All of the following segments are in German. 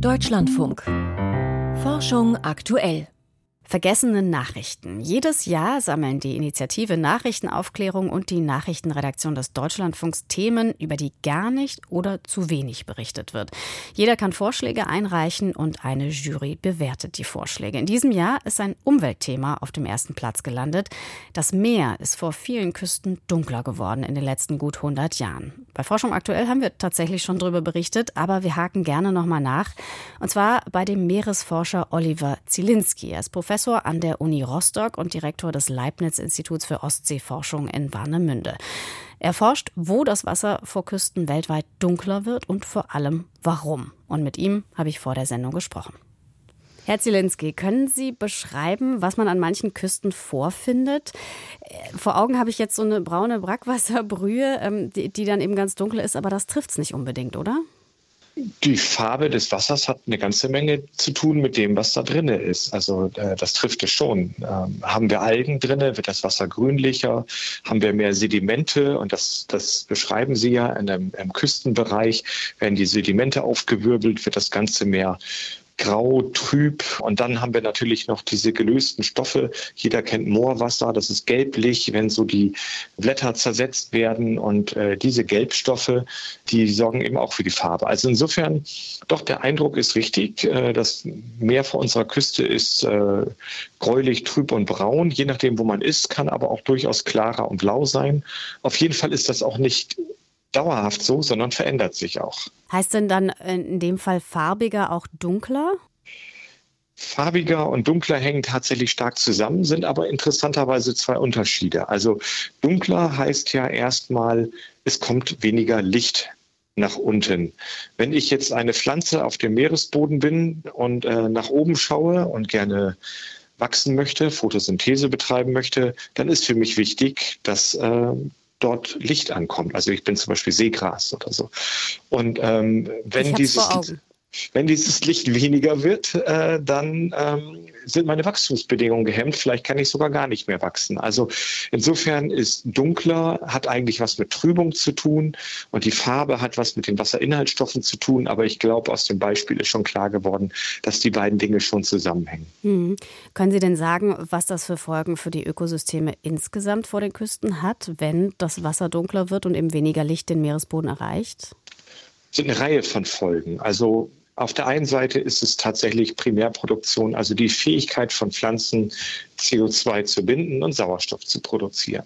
Deutschlandfunk. Forschung aktuell. Vergessene Nachrichten. Jedes Jahr sammeln die Initiative Nachrichtenaufklärung und die Nachrichtenredaktion des Deutschlandfunks Themen, über die gar nicht oder zu wenig berichtet wird. Jeder kann Vorschläge einreichen und eine Jury bewertet die Vorschläge. In diesem Jahr ist ein Umweltthema auf dem ersten Platz gelandet. Das Meer ist vor vielen Küsten dunkler geworden in den letzten gut 100 Jahren. Bei Forschung aktuell haben wir tatsächlich schon darüber berichtet, aber wir haken gerne nochmal nach. Und zwar bei dem Meeresforscher Oliver Zielinski. Er ist Professor an der Uni Rostock und Direktor des Leibniz-Instituts für Ostseeforschung in Warnemünde. Er forscht, wo das Wasser vor Küsten weltweit dunkler wird und vor allem warum. Und mit ihm habe ich vor der Sendung gesprochen. Herr Zielinski, können Sie beschreiben, was man an manchen Küsten vorfindet? Äh, vor Augen habe ich jetzt so eine braune Brackwasserbrühe, ähm, die, die dann eben ganz dunkel ist, aber das trifft es nicht unbedingt, oder? Die Farbe des Wassers hat eine ganze Menge zu tun mit dem, was da drin ist. Also äh, das trifft es schon. Ähm, haben wir Algen drin, wird das Wasser grünlicher. Haben wir mehr Sedimente, und das, das beschreiben Sie ja in einem, im Küstenbereich, werden die Sedimente aufgewirbelt, wird das Ganze mehr grau, trüb. Und dann haben wir natürlich noch diese gelösten Stoffe. Jeder kennt Moorwasser, das ist gelblich, wenn so die Blätter zersetzt werden. Und äh, diese Gelbstoffe, die sorgen eben auch für die Farbe. Also insofern, doch, der Eindruck ist richtig. Äh, das Meer vor unserer Küste ist äh, gräulich, trüb und braun. Je nachdem, wo man ist, kann aber auch durchaus klarer und blau sein. Auf jeden Fall ist das auch nicht dauerhaft so, sondern verändert sich auch. Heißt denn dann in dem Fall farbiger auch dunkler? Farbiger und dunkler hängen tatsächlich stark zusammen, sind aber interessanterweise zwei Unterschiede. Also dunkler heißt ja erstmal, es kommt weniger Licht nach unten. Wenn ich jetzt eine Pflanze auf dem Meeresboden bin und äh, nach oben schaue und gerne wachsen möchte, Photosynthese betreiben möchte, dann ist für mich wichtig, dass äh, dort Licht ankommt. Also ich bin zum Beispiel Seegras oder so. Und ähm, wenn dieses wenn dieses Licht weniger wird, äh, dann ähm, sind meine Wachstumsbedingungen gehemmt. Vielleicht kann ich sogar gar nicht mehr wachsen. Also insofern ist dunkler, hat eigentlich was mit Trübung zu tun und die Farbe hat was mit den Wasserinhaltsstoffen zu tun. Aber ich glaube, aus dem Beispiel ist schon klar geworden, dass die beiden Dinge schon zusammenhängen. Hm. Können Sie denn sagen, was das für Folgen für die Ökosysteme insgesamt vor den Küsten hat, wenn das Wasser dunkler wird und eben weniger Licht den Meeresboden erreicht? Sind eine Reihe von Folgen. Also auf der einen Seite ist es tatsächlich Primärproduktion, also die Fähigkeit von Pflanzen, CO2 zu binden und Sauerstoff zu produzieren.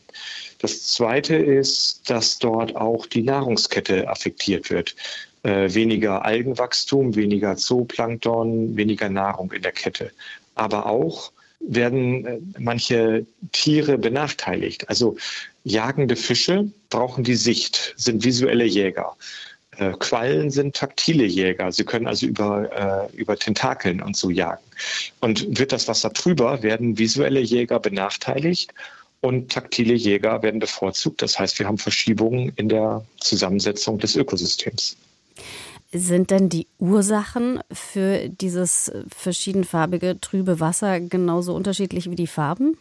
Das zweite ist, dass dort auch die Nahrungskette affektiert wird. Äh, weniger Algenwachstum, weniger Zooplankton, weniger Nahrung in der Kette. Aber auch werden äh, manche Tiere benachteiligt. Also jagende Fische brauchen die Sicht, sind visuelle Jäger. Äh, Quallen sind taktile Jäger. Sie können also über, äh, über Tentakeln und so jagen. Und wird das Wasser trüber, werden visuelle Jäger benachteiligt und taktile Jäger werden bevorzugt. Das heißt, wir haben Verschiebungen in der Zusammensetzung des Ökosystems. Sind denn die Ursachen für dieses verschiedenfarbige, trübe Wasser genauso unterschiedlich wie die Farben?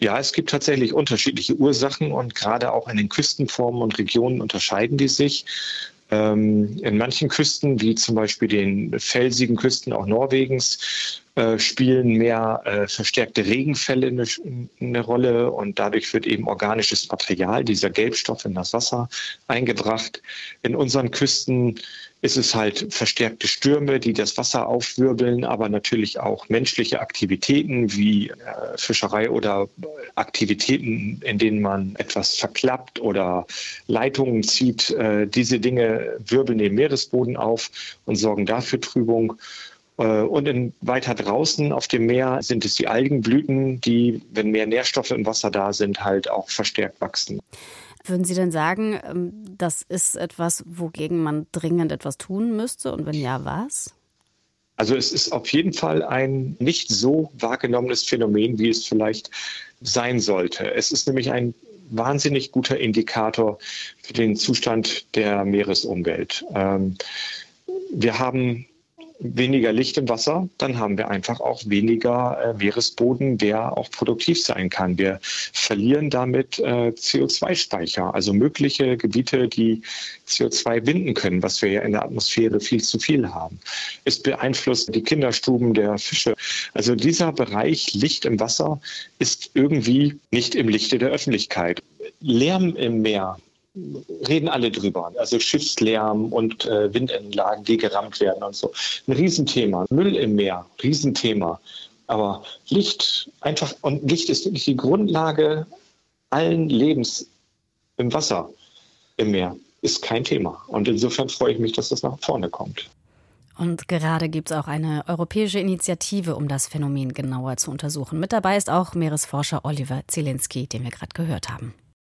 Ja, es gibt tatsächlich unterschiedliche Ursachen und gerade auch in den Küstenformen und Regionen unterscheiden die sich. Ähm, in manchen Küsten, wie zum Beispiel den felsigen Küsten auch Norwegens, äh, spielen mehr äh, verstärkte Regenfälle eine, eine, Rolle und dadurch wird eben organisches Material, dieser Gelbstoff in das Wasser eingebracht. In unseren Küsten ist es halt verstärkte Stürme, die das Wasser aufwirbeln, aber natürlich auch menschliche Aktivitäten wie äh, Fischerei oder Aktivitäten, in denen man etwas verklappt oder Leitungen zieht. Äh, diese Dinge wirbeln den Meeresboden auf und sorgen dafür Trübung. Äh, und in, weiter draußen auf dem Meer sind es die Algenblüten, die, wenn mehr Nährstoffe im Wasser da sind, halt auch verstärkt wachsen. Würden Sie denn sagen, ähm, das ist etwas, wogegen man dringend etwas tun müsste? Und wenn ja, was? Also es ist auf jeden Fall ein nicht so wahrgenommenes Phänomen, wie es vielleicht sein sollte. Es ist nämlich ein wahnsinnig guter Indikator für den Zustand der Meeresumwelt. Ähm, wir haben weniger Licht im Wasser, dann haben wir einfach auch weniger äh, Meeresboden, der auch produktiv sein kann. Wir verlieren damit äh, CO2-Speicher, also mögliche Gebiete, die CO2 binden können, was wir ja in der Atmosphäre viel zu viel haben. Es beeinflusst die Kinderstuben der Fische. Also dieser Bereich Licht im Wasser ist irgendwie nicht im Lichte der Öffentlichkeit. Lärm im Meer reden alle drüber. Also Schiffslärm und äh, Windanlagen, die gerammt werden und so. Ein Riesenthema. Müll im Meer, Riesenthema. Aber Licht einfach, und Licht ist wirklich die Grundlage allen Lebens im Wasser, im Meer, ist kein Thema. Und insofern freue ich mich, dass das nach vorne kommt. Und gerade gibt es auch eine europäische Initiative, um das Phänomen genauer zu untersuchen. Mit dabei ist auch Meeresforscher Oliver Zielinski, den wir gerade gehört haben.